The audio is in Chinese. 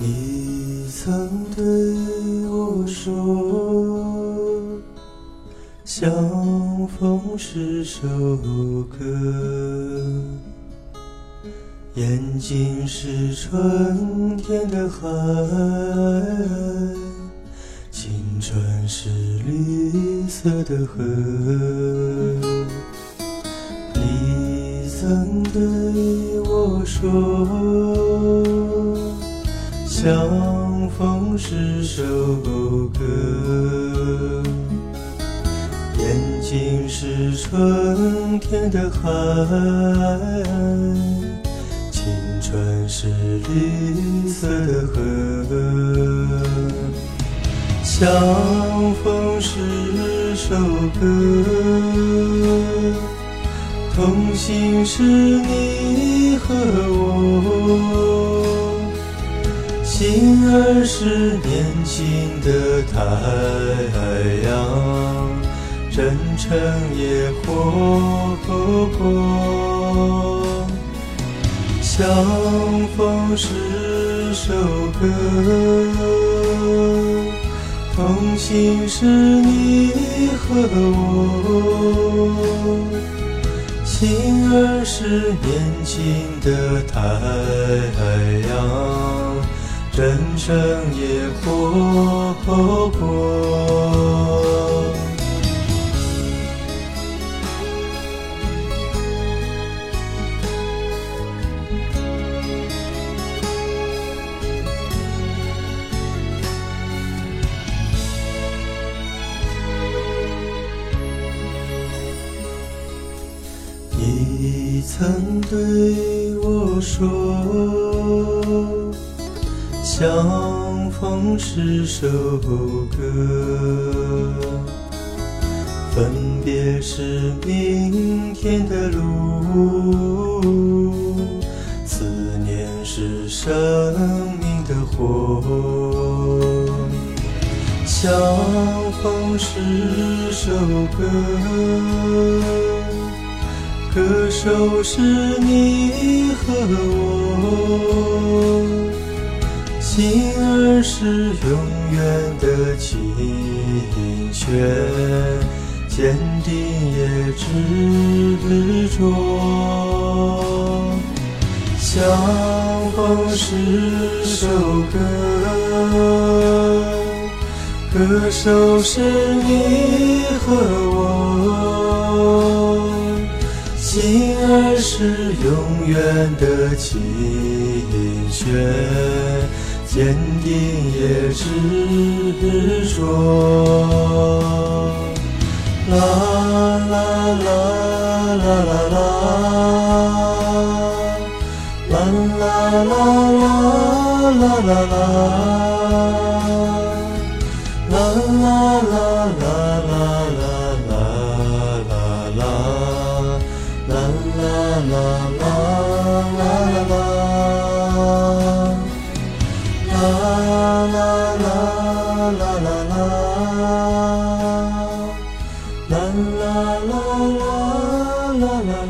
你曾对我说，相逢是首歌，眼睛是春天的海，青春是绿色的河。你曾对我说。相逢是首歌，眼睛是春天的海，青春是绿色的河。相逢是首歌，同行是你和我。心儿是年轻的太阳，真诚也活泼。相逢是首歌，同行是你和我。心儿是年轻的太阳。人生也活泼。你曾对我说。相逢是首歌，分别是明天的路，思念是生命的火。相逢是首歌，歌手是你和我。心儿是永远的琴弦，坚定也执着。相逢是首歌，歌手是你和我。心儿是永远的琴弦。坚定也执着，啦啦啦啦啦啦，啦啦啦啦啦啦啦，啦啦啦啦啦啦啦啦啦啦啦啦。啦啦啦啦啦啦啦啦啦啦啦啦